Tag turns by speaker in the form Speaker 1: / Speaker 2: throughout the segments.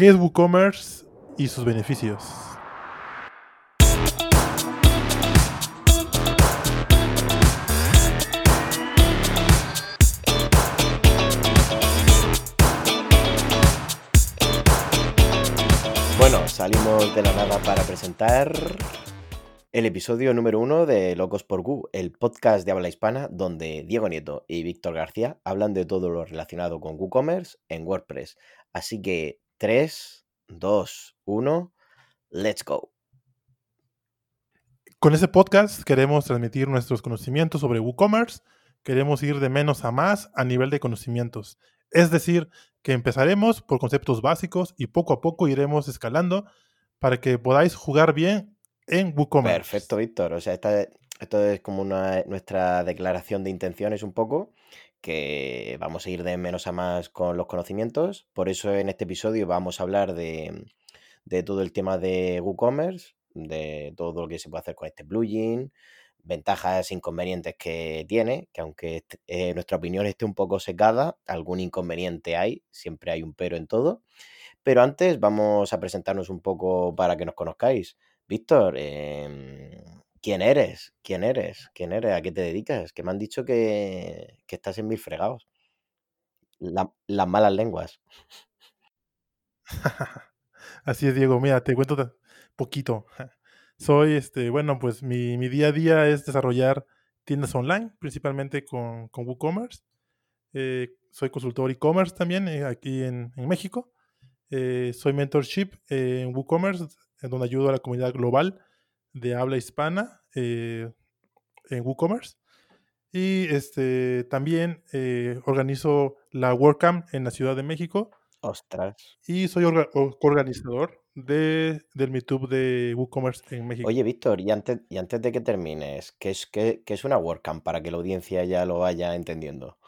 Speaker 1: ¿Qué es WooCommerce y sus beneficios?
Speaker 2: Bueno, salimos de la nada para presentar el episodio número uno de Locos por Gu, el podcast de habla hispana donde Diego Nieto y Víctor García hablan de todo lo relacionado con WooCommerce en WordPress. Así que 3, 2, 1, let's go.
Speaker 1: Con este podcast queremos transmitir nuestros conocimientos sobre WooCommerce, queremos ir de menos a más a nivel de conocimientos. Es decir, que empezaremos por conceptos básicos y poco a poco iremos escalando para que podáis jugar bien en WooCommerce.
Speaker 2: Perfecto, Víctor. O sea, esta, esto es como una, nuestra declaración de intenciones un poco, que vamos a ir de menos a más con los conocimientos. Por eso en este episodio vamos a hablar de, de todo el tema de WooCommerce, de todo lo que se puede hacer con este plugin, ventajas e inconvenientes que tiene, que aunque eh, nuestra opinión esté un poco secada, algún inconveniente hay, siempre hay un pero en todo. Pero antes vamos a presentarnos un poco para que nos conozcáis. Víctor, em, ¿quién eres? ¿Quién eres? ¿Quién eres? ¿A qué te dedicas? Que me han dicho que, estás en mil fregados. las malas lenguas.
Speaker 1: Así es, Diego. Mira, te cuento poquito. Soy, este, bueno, pues mi, día a día es desarrollar tiendas online, principalmente con, con WooCommerce. Eh, soy consultor e-commerce también eh, aquí en, México. Eh, soy mentorship en WooCommerce, donde ayudo a la comunidad global de habla hispana en WooCommerce. Y este, también organizo la WordCamp en la Ciudad de México.
Speaker 2: Ostras.
Speaker 1: Y soy organizador de, del Meetup de WooCommerce en México.
Speaker 2: Oye, Víctor, y antes, y antes de que termines, ¿qué es, qué, es una WordCamp para que la audiencia ya lo vaya entendiendo?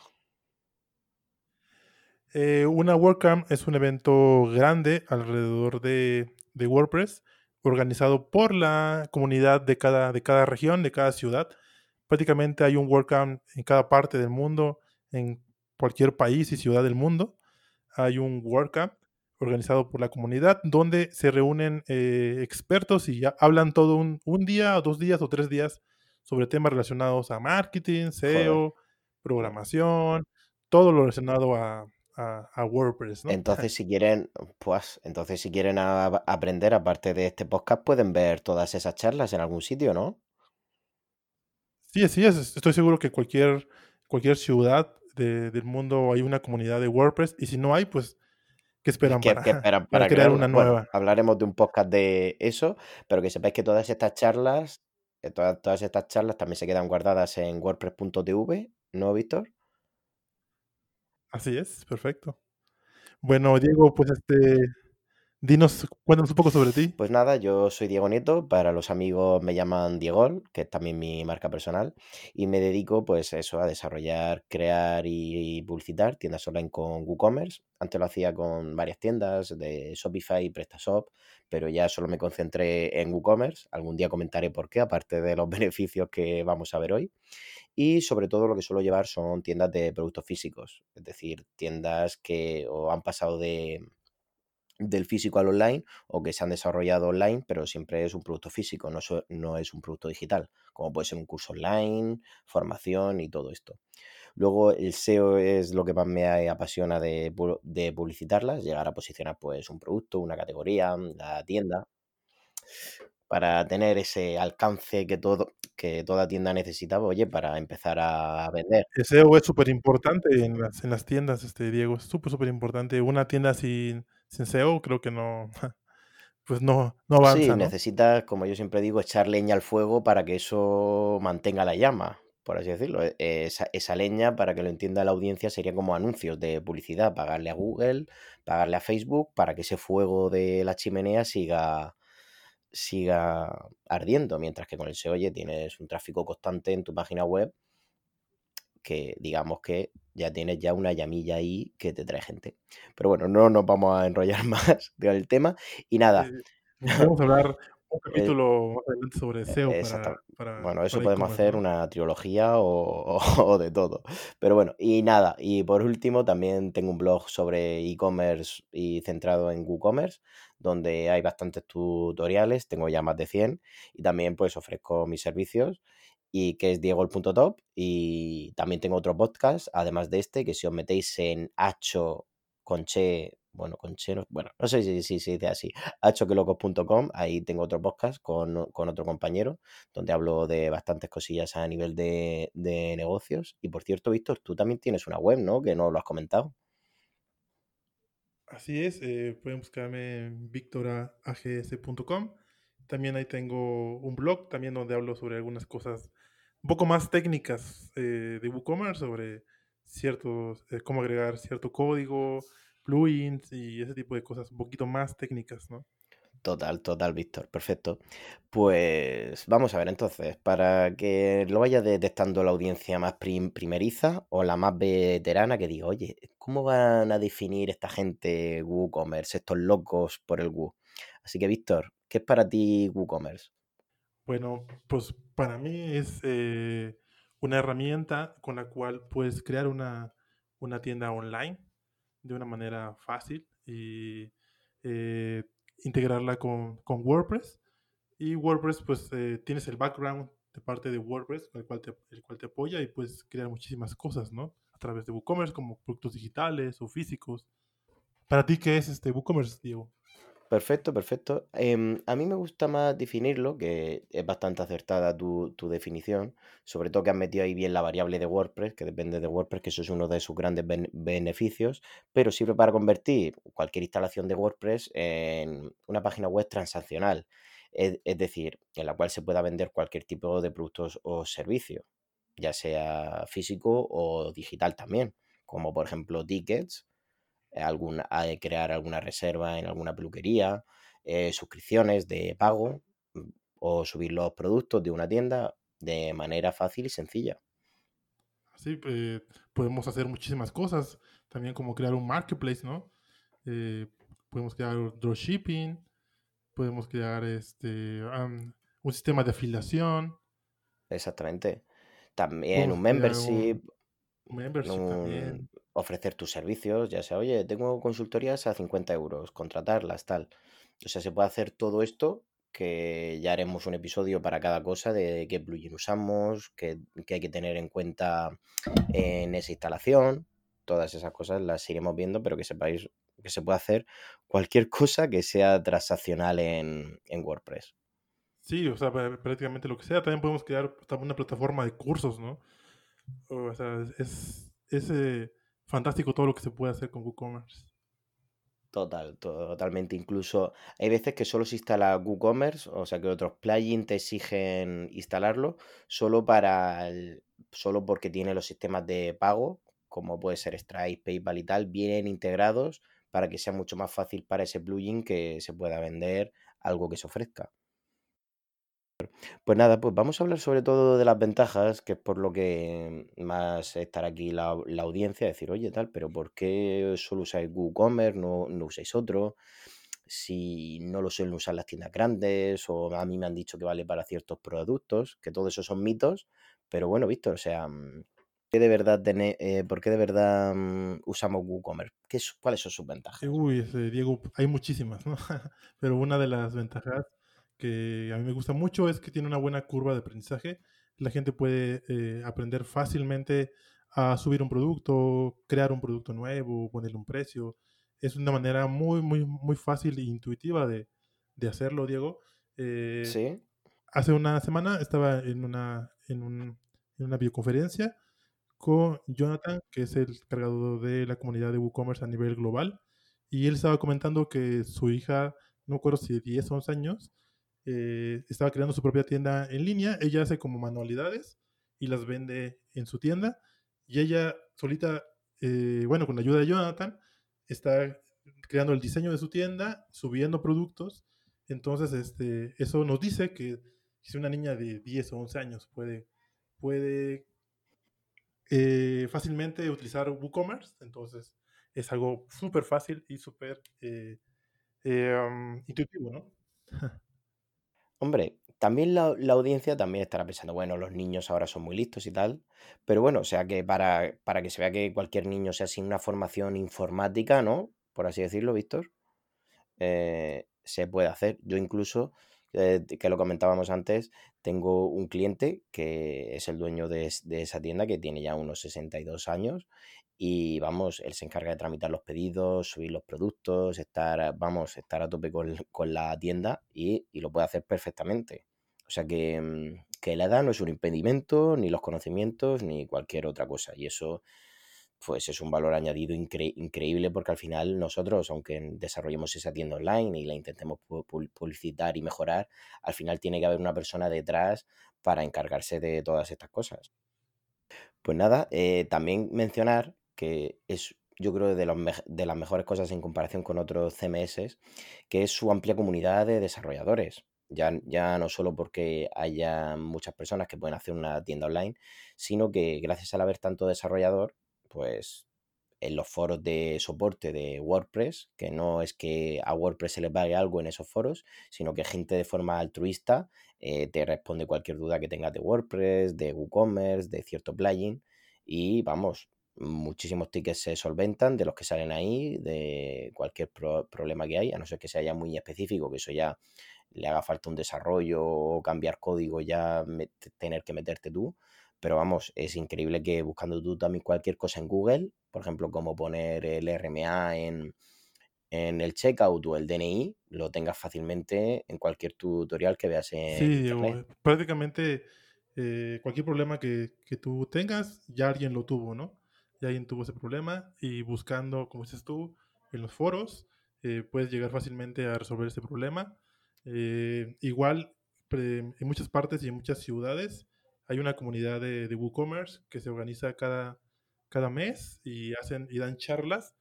Speaker 1: Eh, una WordCamp es un evento grande alrededor de, WordPress, organizado por la comunidad de cada, de cada región, de cada ciudad. Prácticamente hay un WordCamp en cada parte del mundo, en cualquier país y ciudad del mundo. Hay un WordCamp organizado por la comunidad, donde se reúnen eh, expertos y ya hablan todo un, día, o dos días o tres días sobre temas relacionados a marketing, SEO, programación, todo lo relacionado a, WordPress.
Speaker 2: Entonces, si quieren, pues, entonces si quieren aprender, aparte de este podcast, pueden ver todas esas charlas en algún sitio, ¿no?
Speaker 1: Sí, sí, estoy seguro que cualquier, cualquier ciudad del mundo hay una comunidad de WordPress y si no hay, pues ¿Qué esperan, para, crear, una nueva?
Speaker 2: hablaremos de un podcast de eso, pero que sepáis que todas estas charlas, eh, todas, todas estas charlas también se quedan guardadas en wordpress.tv, ¿no, Víctor?
Speaker 1: Así es, perfecto. Bueno, Diego, pues este, Dinos, cuéntanos un poco sobre ti.
Speaker 2: Pues nada, yo soy Diego Nieto, para los amigos me llaman Diego, que es también mi marca personal, y me dedico pues eso, a desarrollar, crear y, publicitar tiendas online con WooCommerce. Antes lo hacía con varias tiendas de Shopify y PrestaShop, pero ya solo me concentré en WooCommerce. Algún día comentaré por qué, aparte de los beneficios que vamos a ver hoy. Y sobre todo lo que suelo llevar son tiendas de productos físicos, es decir, tiendas que o han pasado de del físico al online o que se han desarrollado online, pero siempre es un producto físico, no, no es un producto digital, como puede ser un curso online, formación y todo esto. Luego el SEO es lo que más me apasiona de, de publicitarlas, llegar a posicionar pues un producto, una categoría, la tienda, para tener ese alcance que todo que toda tienda necesitaba, oye, para empezar a vender.
Speaker 1: El SEO es súper importante en las, en las tiendas, este Diego, es súper, súper importante. Una tienda sin sin SEO creo que no, pues no, no avanza. Sí,
Speaker 2: necesitas, como yo siempre digo, echar leña al fuego para que eso mantenga la llama, por así decirlo. E, esa, esa, leña, para que lo entienda la audiencia, sería como anuncios de publicidad, pagarle a Google, pagarle a Facebook, para que ese fuego de la chimenea siga siga ardiendo, mientras que con el SEO, oye, tienes un tráfico constante en tu página web que digamos que ya tienes ya una llamilla ahí que te trae gente. Pero bueno, no nos vamos a enrollar más del tema. Y nada.
Speaker 1: Vamos a hablar un capítulo sobre SEO para,
Speaker 2: Bueno, eso podemos hacer una trilogía o, de todo. Pero bueno, y nada, y por último también tengo un blog sobre e-commerce y centrado en WooCommerce, donde hay bastantes tutoriales, tengo ya más de 100 y también pues ofrezco mis servicios y que es diego.top y también tengo otro podcast, además de este, que si os metéis en Hacho Conche, bueno, Conche, bueno, no sé si, si se dice así, hachoquelocos.com, ahí tengo otro podcast con, otro compañero, donde hablo de bastantes cosillas a nivel de, negocios. Y por cierto, Víctor, tú también tienes una web, ¿no? Que no lo has comentado.
Speaker 1: Así es, eh, pueden buscarme en victorags.com. También ahí tengo un blog, también donde hablo sobre algunas cosas un poco más técnicas eh, de WooCommerce, sobre ciertos, eh, cómo agregar cierto código, plugins y ese tipo de cosas un poquito más técnicas, ¿no?
Speaker 2: Total, total, Víctor, perfecto. Pues vamos a ver entonces, para que lo vaya detectando la audiencia más primeriza o la más veterana que diga, oye, ¿cómo van a definir esta gente WooCommerce, estos locos por el Woo? Así que, Víctor, ¿qué es para ti WooCommerce?
Speaker 1: Bueno, pues para mí es eh, una herramienta con la cual puedes crear una, tienda online de una manera fácil y eh, integrarla con, WordPress. Y WordPress, pues eh, tienes el background de parte de WordPress, el cual, te, el cual te apoya y puedes crear muchísimas cosas, ¿no? A través de WooCommerce, como productos digitales o físicos. ¿Para ti qué es este WooCommerce, Diego?
Speaker 2: Perfecto, perfecto. Em, a mí me gusta más definirlo, que es bastante acertada tu, definición, sobre todo que has metido ahí bien la variable de WordPress, que depende de WordPress, que eso es uno de sus grandes beneficios, pero sirve para convertir cualquier instalación de WordPress en una página web transaccional, es, es decir, en la cual se pueda vender cualquier tipo de productos o servicios, ya sea físico o digital también, como por ejemplo tickets algún, crear alguna reserva en alguna peluquería, eh, suscripciones de pago mm, o subir los productos de una tienda de manera fácil y sencilla.
Speaker 1: Sí, pues, podemos hacer muchísimas cosas, también como crear un marketplace, ¿no? Eh, podemos crear dropshipping, podemos crear este un sistema de afiliación.
Speaker 2: Exactamente. También un membership. Un, membership también ofrecer tus servicios, ya sea, oye, tengo consultorías a 50 euros, contratarlas, tal. O sea, se puede hacer todo esto que ya haremos un episodio para cada cosa de qué plugin usamos, qué, hay que tener en cuenta en esa instalación. Todas esas cosas las iremos viendo, pero que sepáis que se puede hacer cualquier cosa que sea transaccional en, WordPress.
Speaker 1: Sí, o sea, prácticamente lo que sea. También podemos crear una plataforma de cursos, ¿no? O sea, es, es fantástico todo lo que se puede hacer con WooCommerce.
Speaker 2: Total, totalmente. Incluso hay veces que solo se instala WooCommerce, o sea que otros plugins te exigen instalarlo solo para solo porque tiene los sistemas de pago, como puede ser Stripe, PayPal y tal, vienen integrados para que sea mucho más fácil para ese plugin que se pueda vender algo que se ofrezca. Pues nada, pues vamos a hablar sobre todo de las ventajas, que es por lo que más estará aquí la, audiencia, decir, oye, tal, pero ¿por qué solo usáis WooCommerce, no, no usáis otro? Si no lo suelen usar las tiendas grandes, o a mí me han dicho que vale para ciertos productos, que todo eso son mitos, pero bueno, Víctor, o sea, mm, ¿qué de verdad eh, ¿por qué de verdad usamos WooCommerce? ¿Qué ¿Cuáles son sus ventajas?
Speaker 1: Uy, Diego, hay muchísimas, ¿no? pero una de las ventajas que a mí me gusta mucho es que tiene una buena curva de aprendizaje. La gente puede eh, aprender fácilmente a subir un producto, crear un producto nuevo, ponerle un precio. Es una manera muy, muy, muy fácil e intuitiva de, de hacerlo, Diego. Eh, sí. Hace una semana estaba en una, en, un, en una videoconferencia con Jonathan, que es el cargado de la comunidad de WooCommerce a nivel global, y él estaba comentando que su hija, no recuerdo si de 10 o 11 años, eh, estaba creando su propia tienda en línea. Ella hace como manualidades y las vende en su tienda. Y ella solita, eh, bueno, con la ayuda de Jonathan, está creando el diseño de su tienda, subiendo productos. Entonces, este, eso nos dice que si una niña de 10 o 11 años puede, puede eh, fácilmente utilizar WooCommerce, entonces es algo súper fácil y súper intuitivo, ¿no?
Speaker 2: Hombre, también la, audiencia también estará pensando, bueno, los niños ahora son muy listos y tal, pero bueno, o sea que para, para que se vea que cualquier niño sea sin una formación informática, ¿no? Por así decirlo, Víctor, eh, se puede hacer. Yo incluso, eh, que lo comentábamos antes, tengo un cliente que es el dueño de, de esa tienda que tiene ya unos 62 años y vamos, él se encarga de tramitar los pedidos, subir los productos, estar, vamos, estar a tope con, con la tienda y, y lo puede hacer perfectamente. O sea que, mm, que la edad no es un impedimento, ni los conocimientos, ni cualquier otra cosa. Y eso pues es un valor añadido incre- increíble porque al final nosotros, aunque desarrollemos esa tienda online y la intentemos pu- pu- publicitar y mejorar, al final tiene que haber una persona detrás para encargarse de todas estas cosas. Pues nada, eh, también mencionar que es, yo creo, de las mejores cosas en comparación con otros CMS, que es su amplia comunidad de desarrolladores. Ya, ya no solo porque haya muchas personas que pueden hacer una tienda online, sino que gracias al haber tanto desarrollador, pues en los foros de soporte de WordPress, que no es que a WordPress se le pague algo en esos foros, sino que gente de forma altruista eh, te responde cualquier duda que tengas de WordPress, de WooCommerce, de cierto plugin y vamos, muchísimos tickets se solventan de los que salen ahí, de cualquier pro- problema que hay, a no ser que sea muy específico, que eso ya le haga falta un desarrollo o cambiar código, ya tener que meterte tú. Pero vamos, es increíble que buscando tú también cualquier cosa en Google, por ejemplo, como poner el RMA en, en el checkout o el DNI, lo tengas fácilmente en cualquier tutorial que veas en
Speaker 1: Sí,
Speaker 2: internet.
Speaker 1: eh, prácticamente eh, cualquier problema que, que tú tengas, ya alguien lo tuvo, ¿no? Ya alguien tuvo ese problema y buscando, como dices tú, en los foros, eh, puedes llegar fácilmente a resolver ese problema. Eh, igual, en muchas partes y en muchas ciudades hay una comunidad de, de WooCommerce que se organiza cada, cada mes y hacen y dan charlas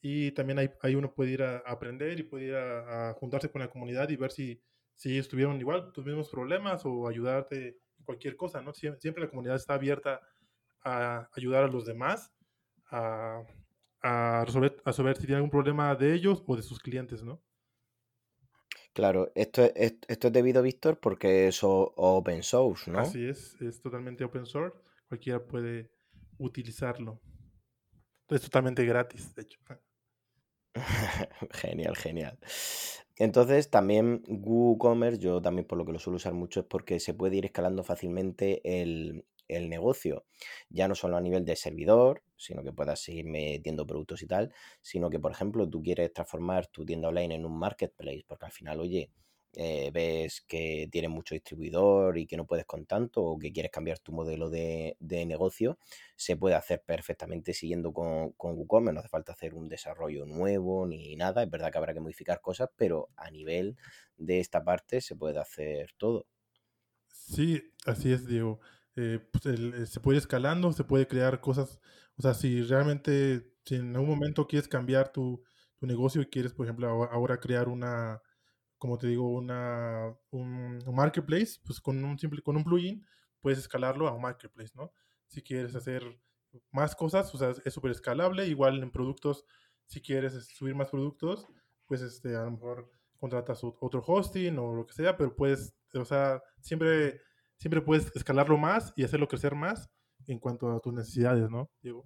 Speaker 1: y también ahí, ahí uno puede ir a, aprender y puede ir a, a juntarse con la comunidad y ver si, si ellos tuvieron igual tus mismos problemas o ayudarte en cualquier cosa, ¿no? Siempre, siempre la comunidad está abierta a ayudar a los demás a, a resolver, a resolver si tienen algún problema de ellos o de sus clientes, ¿no?
Speaker 2: Claro, esto es, es- esto es debido, Víctor, porque es open source, ¿no?
Speaker 1: Así es, es totalmente open source, cualquiera puede utilizarlo. Es totalmente gratis, de hecho.
Speaker 2: Genial, genial. Entonces, también WooCommerce, yo también por lo que lo suelo usar mucho es porque se puede ir escalando fácilmente el, el negocio, ya no solo a nivel de servidor, sino que puedas seguir metiendo productos y tal, sino que, por ejemplo, tú quieres transformar tu tienda online en un marketplace, porque al final, oye, eh, ves que tienes mucho distribuidor y que no puedes con tanto, o que quieres cambiar tu modelo de, de negocio, se puede hacer perfectamente siguiendo con, con WooCommerce, no hace falta hacer un desarrollo nuevo ni nada, es verdad que habrá que modificar cosas, pero a nivel de esta parte se puede hacer todo.
Speaker 1: Sí, así es, Diego. Eh, pues, eh, se puede ir escalando, se puede crear cosas. O sea, si realmente, si en algún momento quieres cambiar tu, tu negocio y quieres, por ejemplo, ahora crear una, como te digo, una, un, un marketplace, pues con un simple, con un plugin puedes escalarlo a un marketplace, ¿no? Si quieres hacer más cosas, o sea, es súper escalable. Igual en productos, si quieres subir más productos, pues este, a lo mejor contratas ot- otro hosting o lo que sea, pero puedes, o sea, siempre, siempre puedes escalarlo más y hacerlo crecer más en cuanto a tus necesidades, ¿no, Diego?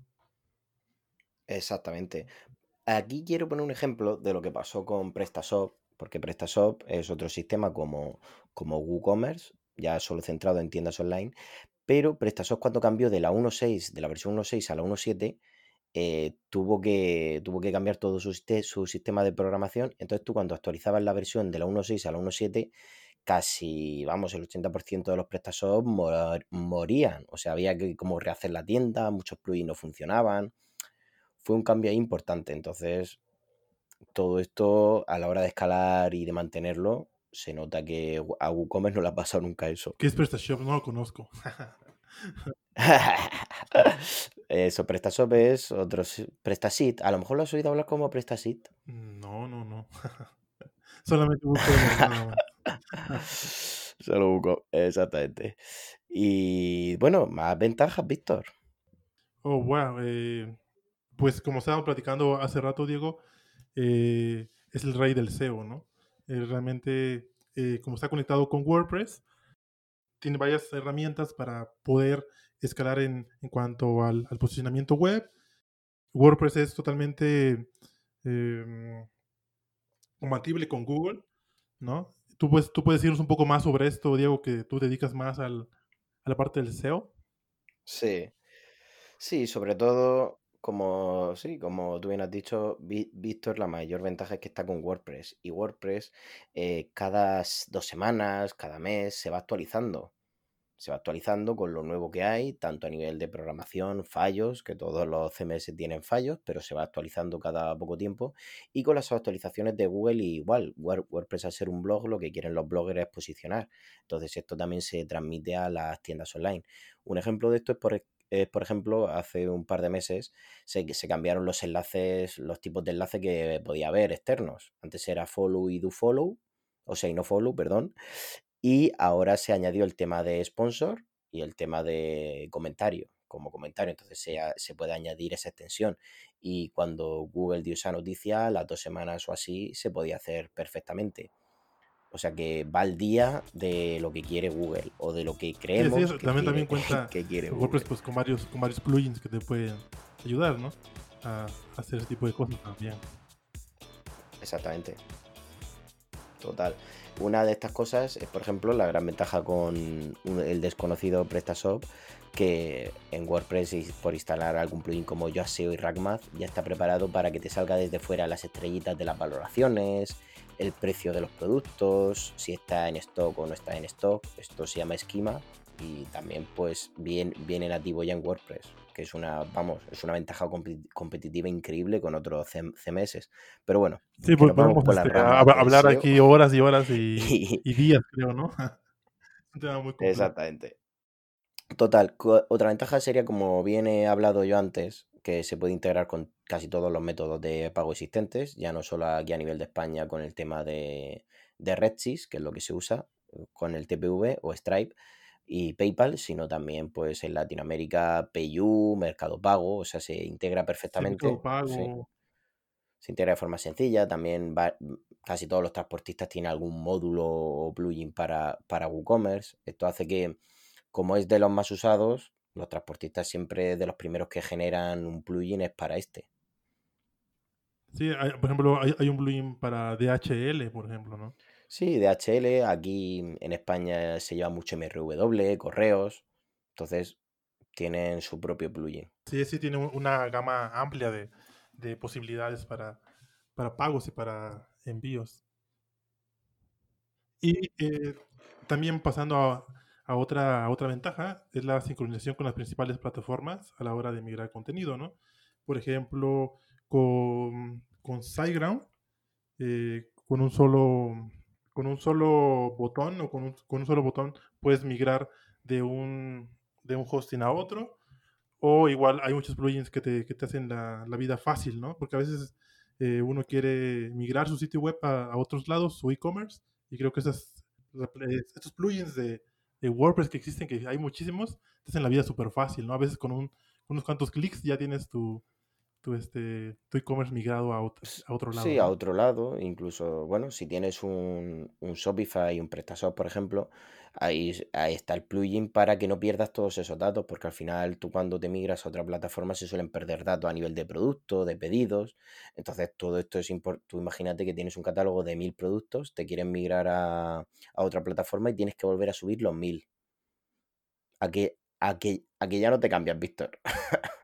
Speaker 2: Exactamente. Aquí quiero poner un ejemplo de lo que pasó con PrestaShop, porque PrestaShop es otro sistema como, como WooCommerce, ya solo centrado en tiendas online, pero PrestaShop cuando cambió de la 1.6, de la versión 1.6 a la 1.7, eh, tuvo, que, tuvo que cambiar todo su, su sistema de programación. Entonces tú cuando actualizabas la versión de la 1.6 a la 1.7, casi, vamos, el 80% de los PrestaShop mor- morían. O sea, había que como rehacer la tienda, muchos plugins no funcionaban. Fue un cambio importante. Entonces, todo esto a la hora de escalar y de mantenerlo, se nota que a WooCommerce no le ha pasado nunca eso.
Speaker 1: ¿Qué es PrestaShop? No lo conozco.
Speaker 2: Eso, PrestaShop es otro. si- PrestaSheet. A lo mejor lo has oído hablar como PrestaSheet.
Speaker 1: No, no, no. Solamente WooCommerce.
Speaker 2: Solo busco, exactamente. Y bueno, más ventajas, Víctor.
Speaker 1: Oh, wow. eh, pues como estábamos platicando hace rato, Diego, eh, es el rey del SEO, ¿no? Eh, realmente eh, como está conectado con WordPress, tiene varias herramientas para poder escalar en, en cuanto al, posicionamiento web. WordPress es totalmente eh, compatible con Google, ¿no? ¿Tú puedes, tú puedes decirnos un poco más sobre esto, Diego, que tú dedicas más al, a la parte del SEO.
Speaker 2: Sí, sí, sobre todo, como, sí, como tú bien has dicho, Víctor, la mayor ventaja es que está con WordPress. Y WordPress eh, cada dos semanas, cada mes, se va actualizando se va actualizando con lo nuevo que hay, tanto a nivel de programación, fallos, que todos los CMS tienen fallos, pero se va actualizando cada poco tiempo, y con las actualizaciones de Google igual, WordPress al ser un blog, lo que quieren los bloggers es posicionar, entonces esto también se transmite a las tiendas online. Un ejemplo de esto es por, por ejemplo, hace un par de meses se, se, cambiaron los enlaces, los tipos de enlace que podía haber externos. Antes era follow y do follow, o sea, y no follow, perdón. Y ahora se añadió el tema de sponsor y el tema de comentario, como comentario. Entonces se, se puede añadir esa extensión. Y cuando Google dio esa noticia, las dos semanas o así, se podía hacer perfectamente. O sea que va al día de lo que quiere Google o de lo que creemos
Speaker 1: sí, sí,
Speaker 2: que,
Speaker 1: también,
Speaker 2: quiere,
Speaker 1: también cuenta
Speaker 2: que quiere
Speaker 1: WordPress pues, con, varios, con varios plugins que te pueden ayudar, ¿no? A hacer ese tipo de cosas también.
Speaker 2: Exactamente. Total. Una de estas cosas es, por ejemplo, la gran ventaja con el desconocido PrestaShop, que en WordPress por instalar algún plugin como Yoaseo y RackMath ya está preparado para que te salga desde fuera las estrellitas de las valoraciones, el precio de los productos, si está en stock o no está en stock. Esto se llama esquema y también pues bien, viene nativo ya en WordPress que es una, vamos, es una ventaja competitiva increíble con otros CMS. Pero bueno,
Speaker 1: sí, pues podemos este, hablar aquí horas y horas y, y días, creo, ¿no?
Speaker 2: Muy Exactamente. Total, otra ventaja sería, como bien he hablado yo antes, que se puede integrar con casi todos los métodos de pago existentes, ya no solo aquí a nivel de España con el tema de, de Redsys, que es lo que se usa, con el TPV o Stripe, y PayPal, sino también pues en Latinoamérica PayU, Mercado Pago, o sea, se integra perfectamente. Se integra de forma sencilla, también casi todos los transportistas tienen algún módulo o plugin para, para WooCommerce. Esto hace que, como es de los más usados, los transportistas siempre de los primeros que generan un plugin es para este.
Speaker 1: Sí, por ejemplo, hay, hay, un plugin para DHL, por ejemplo, ¿no?
Speaker 2: Sí, DHL, aquí en España se lleva mucho MRW, correos, entonces tienen su propio plugin.
Speaker 1: Sí, sí, tiene una gama amplia de, posibilidades para, para, pagos y para envíos. Y eh, también pasando a, otra, otra ventaja, es la sincronización con las principales plataformas a la hora de migrar contenido, ¿no? Por ejemplo, con, con SiteGround, eh, con un solo con un solo botón o con un, con un solo botón puedes migrar de un, de un hosting a otro. O igual hay muchos plugins que te, que te hacen la, la, vida fácil, ¿no? Porque a veces eh, uno quiere migrar su sitio web a, otros lados, su e-commerce, y creo que esas, estos plugins de, de, WordPress que existen, que hay muchísimos, te hacen la vida súper fácil, ¿no? A veces con un, unos cuantos clics ya tienes tu, tu este tu e-commerce migrado a otro, a otro lado.
Speaker 2: Sí, a otro lado. Incluso, bueno, si tienes un, un Shopify y un PrestaShop, por ejemplo, ahí, ahí está el plugin para que no pierdas todos esos datos, porque al final tú cuando te migras a otra plataforma se suelen perder datos a nivel de producto, de pedidos. Entonces, todo esto es importante. Tú imagínate que tienes un catálogo de mil productos, te quieren migrar a, a otra plataforma y tienes que volver a subir los mil. A que, a que, a que ya no te cambias, Víctor.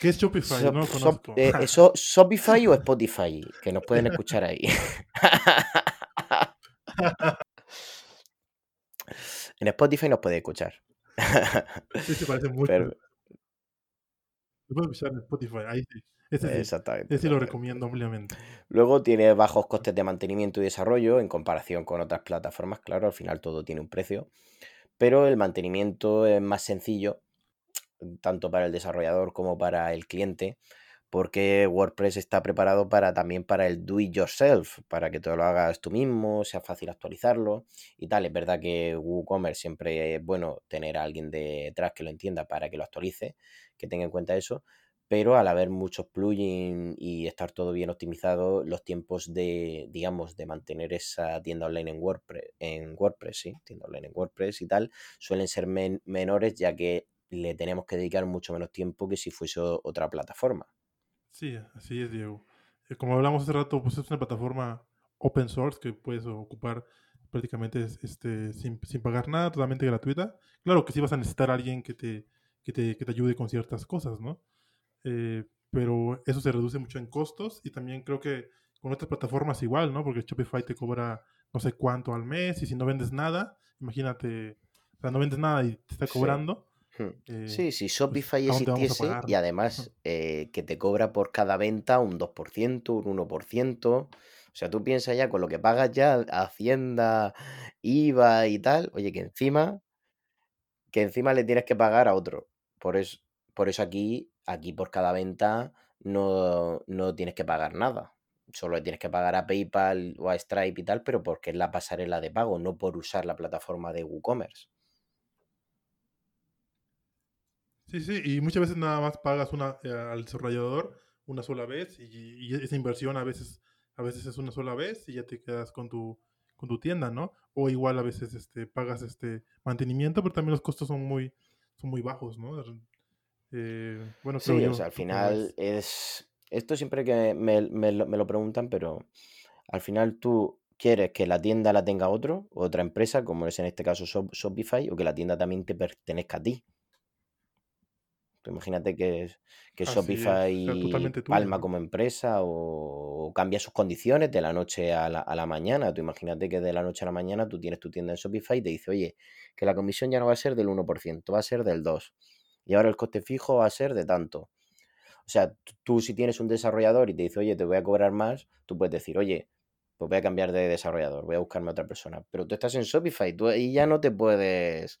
Speaker 1: ¿Qué es Shopify? no
Speaker 2: eh, ¿Eso Shopify o Spotify? Que nos pueden escuchar ahí. en Spotify nos puede escuchar.
Speaker 1: sí, se parece mucho. Pero... puede escuchar en Spotify, ahí sí. Ese sí, exactamente. Ese lo recomiendo ampliamente.
Speaker 2: Luego tiene bajos costes de mantenimiento y desarrollo en comparación con otras plataformas. Claro, al final todo tiene un precio. Pero el mantenimiento es más sencillo tanto para el desarrollador como para el cliente, porque WordPress está preparado para también para el do it yourself, para que todo lo hagas tú mismo, sea fácil actualizarlo y tal. Es verdad que WooCommerce siempre es bueno tener a alguien detrás que lo entienda para que lo actualice, que tenga en cuenta eso, pero al haber muchos plugins y estar todo bien optimizado, los tiempos de, digamos, de mantener esa tienda online en WordPress, en WordPress, sí, tienda online en WordPress y tal, suelen ser menores ya que le tenemos que dedicar mucho menos tiempo que si fuese otra plataforma.
Speaker 1: Sí, así es, Diego. Eh, como hablamos hace rato, pues es una plataforma open source que puedes ocupar prácticamente este, sin, sin pagar nada, totalmente gratuita. Claro que sí vas a necesitar a alguien que te, que te, que te ayude con ciertas cosas, ¿no? Eh, pero eso se reduce mucho en costos y también creo que con otras plataformas igual, ¿no? Porque Shopify te cobra no sé cuánto al mes y si no vendes nada, imagínate, o sea, no vendes nada y te está cobrando.
Speaker 2: Hmm. Sí, sí, pues, Shopify existiese y además eh, que te cobra por cada venta un 2%, un 1%. O sea, tú piensas ya con lo que pagas ya, Hacienda, IVA y tal, oye, que encima, que encima le tienes que pagar a otro. Por eso, por eso aquí, aquí por cada venta no, no tienes que pagar nada. Solo le tienes que pagar a PayPal o a Stripe y tal, pero porque es la pasarela de pago, no por usar la plataforma de WooCommerce.
Speaker 1: Sí, sí, y muchas veces nada más pagas una, eh, al desarrollador una sola vez y, esa inversión a veces, a veces es una sola vez y ya te quedas con tu, con tu tienda, ¿no? O igual a veces este, pagas este mantenimiento, pero también los costos son muy, son muy bajos, ¿no?
Speaker 2: Eh, bueno, sí, o sea, al final es... Esto siempre que me, lo, preguntan, pero al final tú quieres que la tienda la tenga otro, otra empresa, como es en este caso Shopify, o que la tienda también te pertenezca a ti. Imagínate que, que Shopify palma como empresa o, cambia sus condiciones de la noche a la, a la, mañana. Tú imagínate que de la noche a la mañana tú tienes tu tienda en Shopify y te dice, oye, que la comisión ya no va a ser del 1%, va a ser del 2% y ahora el coste fijo va a ser de tanto. O sea, tú si tienes un desarrollador y te dice, oye, te voy a cobrar más, tú puedes decir, oye, pues voy a cambiar de desarrollador, voy a buscarme a otra persona. Pero tú estás en Shopify tú y ya no te puedes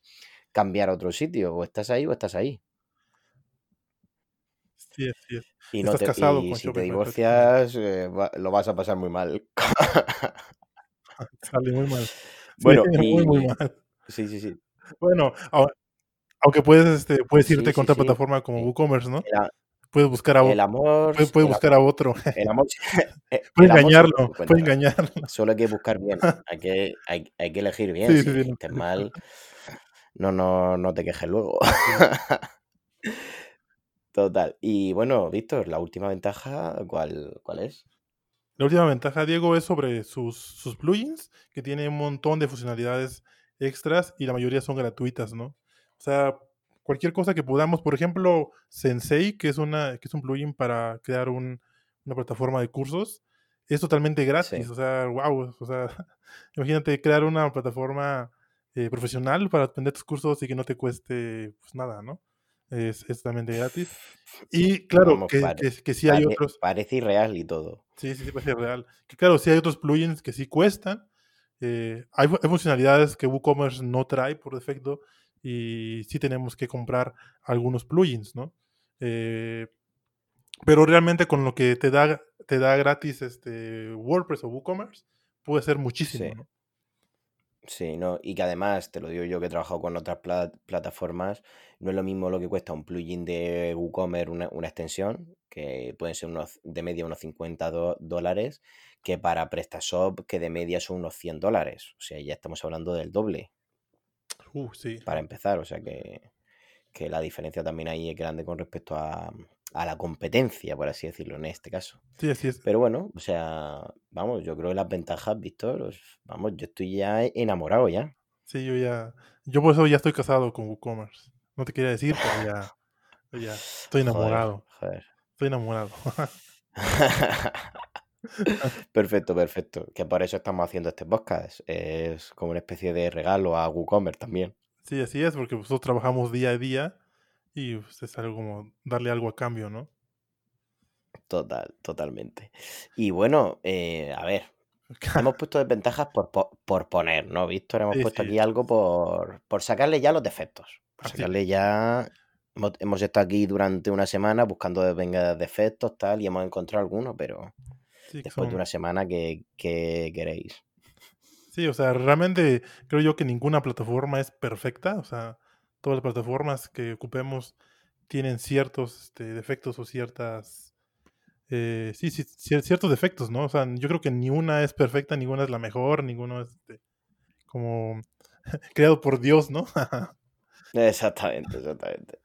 Speaker 2: cambiar a otro sitio, o estás ahí o estás ahí.
Speaker 1: Sí, sí.
Speaker 2: Y, no te, casado y si te divorcias, eh, lo vas a pasar muy mal.
Speaker 1: Sale muy mal.
Speaker 2: bueno, muy, muy mal. Sí, sí, sí.
Speaker 1: Bueno, ahora, aunque puedes, este, puedes irte con otra plataforma como WooCommerce, ¿no? puedes buscar a
Speaker 2: el amor,
Speaker 1: puedes, buscar a otro.
Speaker 2: El amor,
Speaker 1: eh, puedes engañarlo, puedes engañarlo.
Speaker 2: Solo hay que buscar bien, hay que, hay, hay que elegir bien. si sí, mal, no, no, no te quejes luego. Total. Y bueno, Víctor, la última ventaja, ¿cuál, cuál es?
Speaker 1: La última ventaja, Diego, es sobre sus, sus plugins, que tienen un montón de funcionalidades extras y la mayoría son gratuitas, ¿no? O sea, cualquier cosa que podamos, por ejemplo, Sensei, que es, una, que es un plugin para crear una plataforma de cursos, es totalmente gratis. O sea, wow. O sea, imagínate crear una plataforma eh, profesional para aprender tus cursos y que no te cueste pues, nada, ¿no? Es, totalmente gratis. Y claro, que, que, sí hay otros.
Speaker 2: Parece irreal y todo.
Speaker 1: Sí, sí, sí, parece irreal. Que claro, sí hay otros plugins que sí cuestan. Eh, hay, hay, funcionalidades que WooCommerce no trae por defecto y sí tenemos que comprar algunos plugins, ¿no? Eh, pero realmente con lo que te da, te da gratis este WordPress o WooCommerce, puede ser muchísimo,
Speaker 2: sí. ¿no? Sí, no, y que además, te lo digo yo que he trabajado con otras plataformas, no es lo mismo lo que cuesta un plugin de WooCommerce, una, una extensión, que pueden ser unos, de media unos 50 dólares, que para PrestaShop, que de media son unos 100 dólares. O sea, ya estamos hablando del doble.
Speaker 1: Uh, sí.
Speaker 2: Para empezar, o sea que, la diferencia también ahí es grande con respecto a, la competencia, por así decirlo, en este caso.
Speaker 1: Sí, así es.
Speaker 2: Pero bueno, o sea, vamos, yo creo que las ventajas, Víctor, vamos, yo estoy ya enamorado ya.
Speaker 1: Sí, yo ya, yo por eso ya estoy casado con WooCommerce. No te quería decir, pero ya, ya estoy enamorado. Joder, Estoy enamorado.
Speaker 2: perfecto, perfecto. Que por eso estamos haciendo este podcast. Es como una especie de regalo a WooCommerce también.
Speaker 1: Sí, así es, porque nosotros trabajamos día a día y pues, es algo como darle algo a cambio, ¿no?
Speaker 2: Total, totalmente. Y bueno, eh, a ver, hemos puesto desventajas por, por, poner, ¿no, Víctor? Hemos puesto aquí algo por, por sacarle ya los defectos. Por sacarle ya hemos, estado aquí durante una semana buscando defectos, tal, y hemos encontrado algunos, pero después de una semana que, queréis.
Speaker 1: Sí, o sea, realmente creo yo que ninguna plataforma es perfecta. O sea, todas las plataformas que ocupemos tienen ciertos este, defectos o ciertas... Eh, sí, sí, ciertos defectos, ¿no? O sea, yo creo que ni una es perfecta, ninguna es la mejor, ninguno es este, como creado por Dios, ¿no?
Speaker 2: exactamente, exactamente.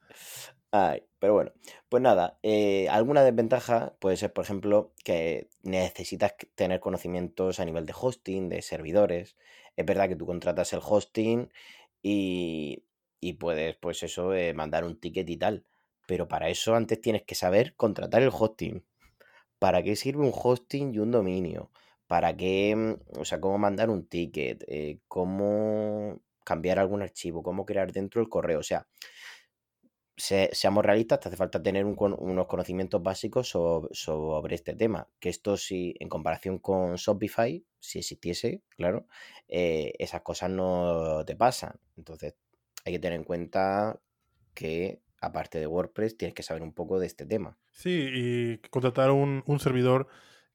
Speaker 2: Ay, pero bueno, pues nada, eh, alguna desventaja puede ser, por ejemplo, que necesitas tener conocimientos a nivel de hosting, de servidores. Es verdad que tú contratas el hosting y, y puedes, pues eso, eh, mandar un ticket y tal. Pero para eso antes tienes que saber contratar el hosting. ¿Para qué sirve un hosting y un dominio? ¿Para qué, mm, o sea, cómo mandar un ticket? Eh, ¿Cómo cambiar algún archivo? ¿Cómo crear dentro el correo? O sea, seamos realistas, te hace falta tener unos conocimientos básicos sobre, este tema. Que esto sí, en comparación con Shopify, si existiese, claro, eh, esas cosas no te pasan. Entonces, hay que tener en cuenta que, aparte de WordPress, tienes que saber un poco de este tema.
Speaker 1: Sí, y contratar un, servidor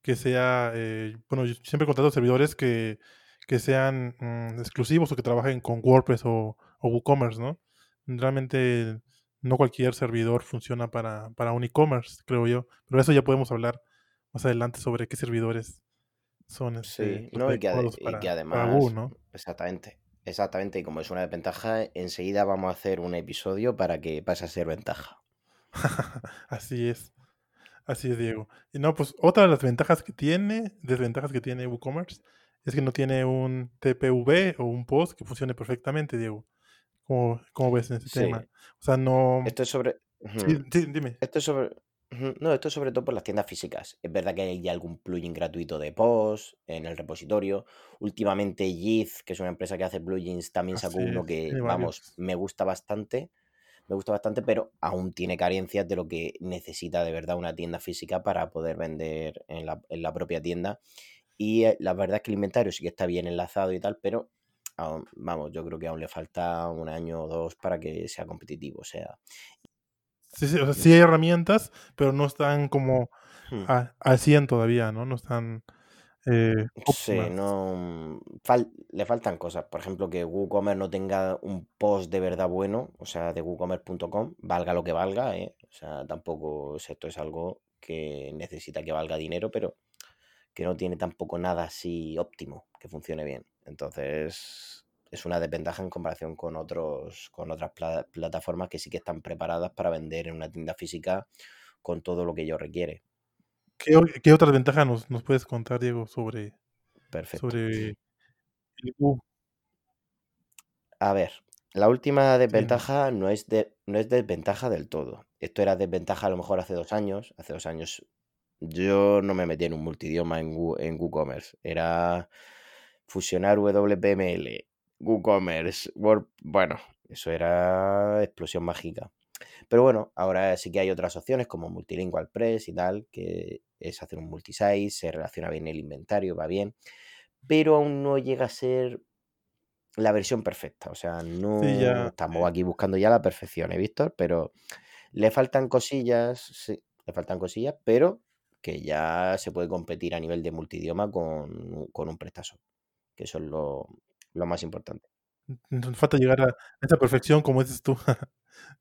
Speaker 1: que sea, eh, bueno, yo siempre contrato servidores que, que sean mm, exclusivos o que trabajen con WordPress o, o WooCommerce, ¿no? Realmente no cualquier servidor funciona para, para un e-commerce, creo yo. Pero eso ya podemos hablar más adelante sobre qué servidores son.
Speaker 2: Este, sí, no, y, que, además, ¿no? Exactamente. Exactamente, y como es una desventaja, enseguida vamos a hacer un episodio para que pase a ser ventaja.
Speaker 1: Así es. Así es, Diego. Y no, pues otra de las ventajas que tiene, desventajas que tiene WooCommerce, es que no tiene un TPV o un post que funcione perfectamente, Diego. ¿Cómo, ves en ese tema? O sea, no...
Speaker 2: Esto es sobre...
Speaker 1: Sí, dime.
Speaker 2: Esto es sobre... No, esto es sobre todo por las tiendas físicas. Es verdad que hay algún plugin gratuito de post en el repositorio. Últimamente Yiz, que es una empresa que hace plugins, también sacó uno que, vamos, me gusta bastante. Me gusta bastante, pero aún tiene carencias de lo que necesita de verdad una tienda física para poder vender en la, en la propia tienda. Y eh, la verdad es que el inventario sí que está bien enlazado y tal, pero vamos, yo creo que aún le falta un año o dos para que sea competitivo. O sea.
Speaker 1: Sí, sí, o sea, sí hay herramientas, pero no están como hmm. al 100 todavía, ¿no? No están. Eh,
Speaker 2: sí, no. le faltan cosas. Por ejemplo, que WooCommerce no tenga un post de verdad bueno, o sea, de WooCommerce.com, valga lo que valga, ¿eh? O sea, tampoco esto es algo que necesita que valga dinero, pero que no tiene tampoco nada así óptimo, que funcione bien. Entonces, es una desventaja en comparación con otros con otras plataformas que sí que están preparadas para vender en una tienda física con todo lo que ello requiere.
Speaker 1: ¿Qué, qué otras ventajas nos, nos, puedes contar, Diego, sobre,
Speaker 2: Perfecto. sobre A ver, la última desventaja no es, de, no es desventaja del todo. Esto era desventaja a lo mejor hace dos años. Hace dos años yo no me metí en un multidioma en, en WooCommerce. Era fusionar WPML, WooCommerce, Word, bueno, eso era explosión mágica. Pero bueno, ahora sí que hay otras opciones como Multilingual Press y tal, que es hacer un multisite, se relaciona bien el inventario, va bien, pero aún no llega a ser la versión perfecta. O sea, no estamos aquí buscando ya la perfección, ¿eh, Víctor? Pero le faltan cosillas, sí, le faltan cosillas, pero que ya se puede competir a nivel de multidioma con, con un PrestaShop que eso es lo, más importante.
Speaker 1: Nos falta llegar a esa perfección, como dices tú,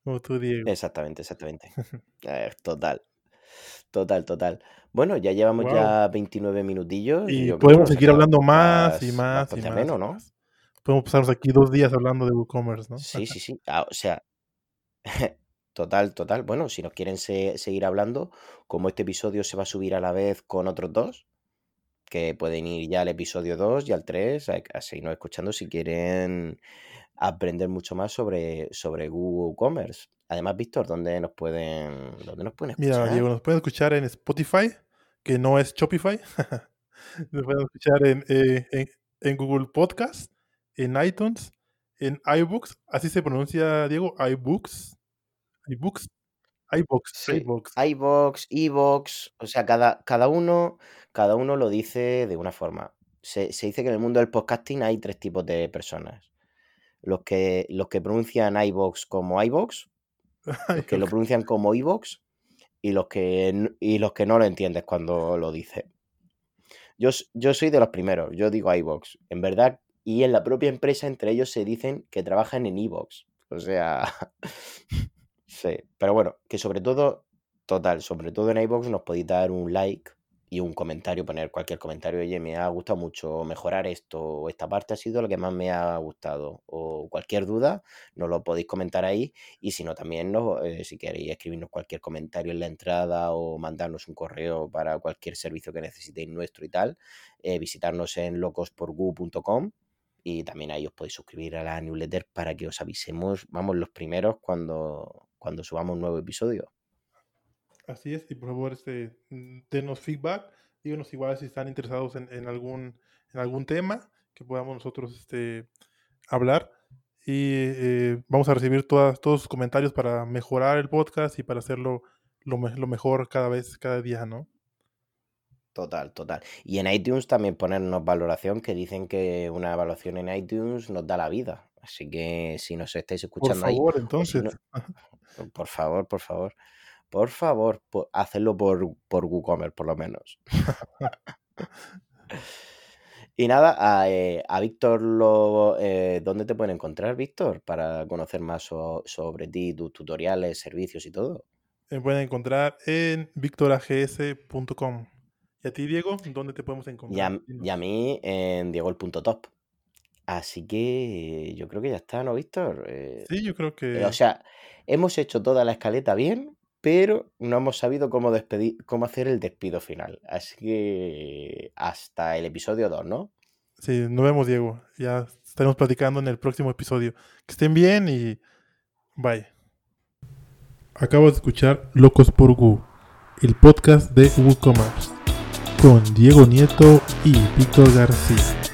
Speaker 1: como tú, Diego.
Speaker 2: Exactamente, exactamente. Eh, total. Total, total. Bueno, ya llevamos ya 29 minutillos.
Speaker 1: Y, podemos seguir hablando más y más y más, ¿no? Podemos pasarnos aquí dos días hablando de WooCommerce, ¿no?
Speaker 2: Sí, sí, sí. Ah, o sea, total, total. Bueno, si nos quieren seguir hablando, como este episodio se va a subir a la vez con otros dos, que pueden ir ya al episodio 2 y al 3, a, seguirnos escuchando si quieren aprender mucho más sobre, sobre Google Commerce. Además, Víctor, ¿dónde nos pueden, dónde nos pueden
Speaker 1: escuchar? Mira, Diego, nos pueden escuchar en Spotify, que no es Shopify. nos pueden escuchar en, eh, en, Google Podcast, en iTunes, en iBooks, así se pronuncia, Diego, iBooks. iBooks iBox,
Speaker 2: sí. iBox. iBox, o sea, cada, cada, uno, cada uno lo dice de una forma. Se, dice que en el mundo del podcasting hay tres tipos de personas. Los que, los que pronuncian iBox como iBox, los que lo pronuncian como iBox y los que, y los que no lo entiendes cuando lo dice. Yo, yo soy de los primeros, yo digo iBox. En verdad, y en la propia empresa entre ellos se dicen que trabajan en iBox. O sea, Sí, pero bueno, que sobre todo, total, sobre todo en iVoox nos podéis dar un like y un comentario, poner cualquier comentario, oye, me ha gustado mucho mejorar esto, o esta parte ha sido lo que más me ha gustado, o cualquier duda, nos lo podéis comentar ahí, y si no, también no, eh, si queréis escribirnos cualquier comentario en la entrada o mandarnos un correo para cualquier servicio que necesitéis nuestro y tal, eh, visitarnos en locosporgu.com y también ahí os podéis suscribir a la newsletter para que os avisemos, vamos, los primeros cuando, cuando subamos un nuevo episodio.
Speaker 1: Así es, y por favor, este, mm, denos feedback, díganos igual si están interesados en, algún, en algún tema que podamos nosotros este, hablar. Y eh, vamos a recibir todas, todos sus comentarios para mejorar el podcast y para hacerlo lo, lo mejor cada vez, cada día, ¿no?
Speaker 2: Total, total. Y en iTunes también ponernos valoración, que dicen que una evaluación en iTunes nos da la vida. Así que si nos estáis escuchando
Speaker 1: por favor, entonces.
Speaker 2: por favor, por favor. Por favor, hacerlo por, por WooCommerce, por lo menos. y nada, a, eh, Víctor, lo, eh, ¿dónde te pueden encontrar, Víctor? Para conocer más sobre ti, tus tutoriales, servicios y todo.
Speaker 1: Me pueden encontrar en victorags.com. ¿Y a ti, Diego? ¿Dónde te podemos encontrar?
Speaker 2: Y a, mí en diegol.top. Así que yo creo que ya está, ¿no, Víctor?
Speaker 1: Eh, sí, yo creo que.
Speaker 2: o sea, hemos hecho toda la escaleta bien, pero no hemos sabido cómo despedir, cómo hacer el despido final. Así que hasta el episodio 2, ¿no?
Speaker 1: Sí, nos vemos, Diego. Ya estaremos platicando en el próximo episodio. Que estén bien y bye. Acabo de escuchar Locos por Gu, el podcast de WooCommerce, con Diego Nieto y Víctor García.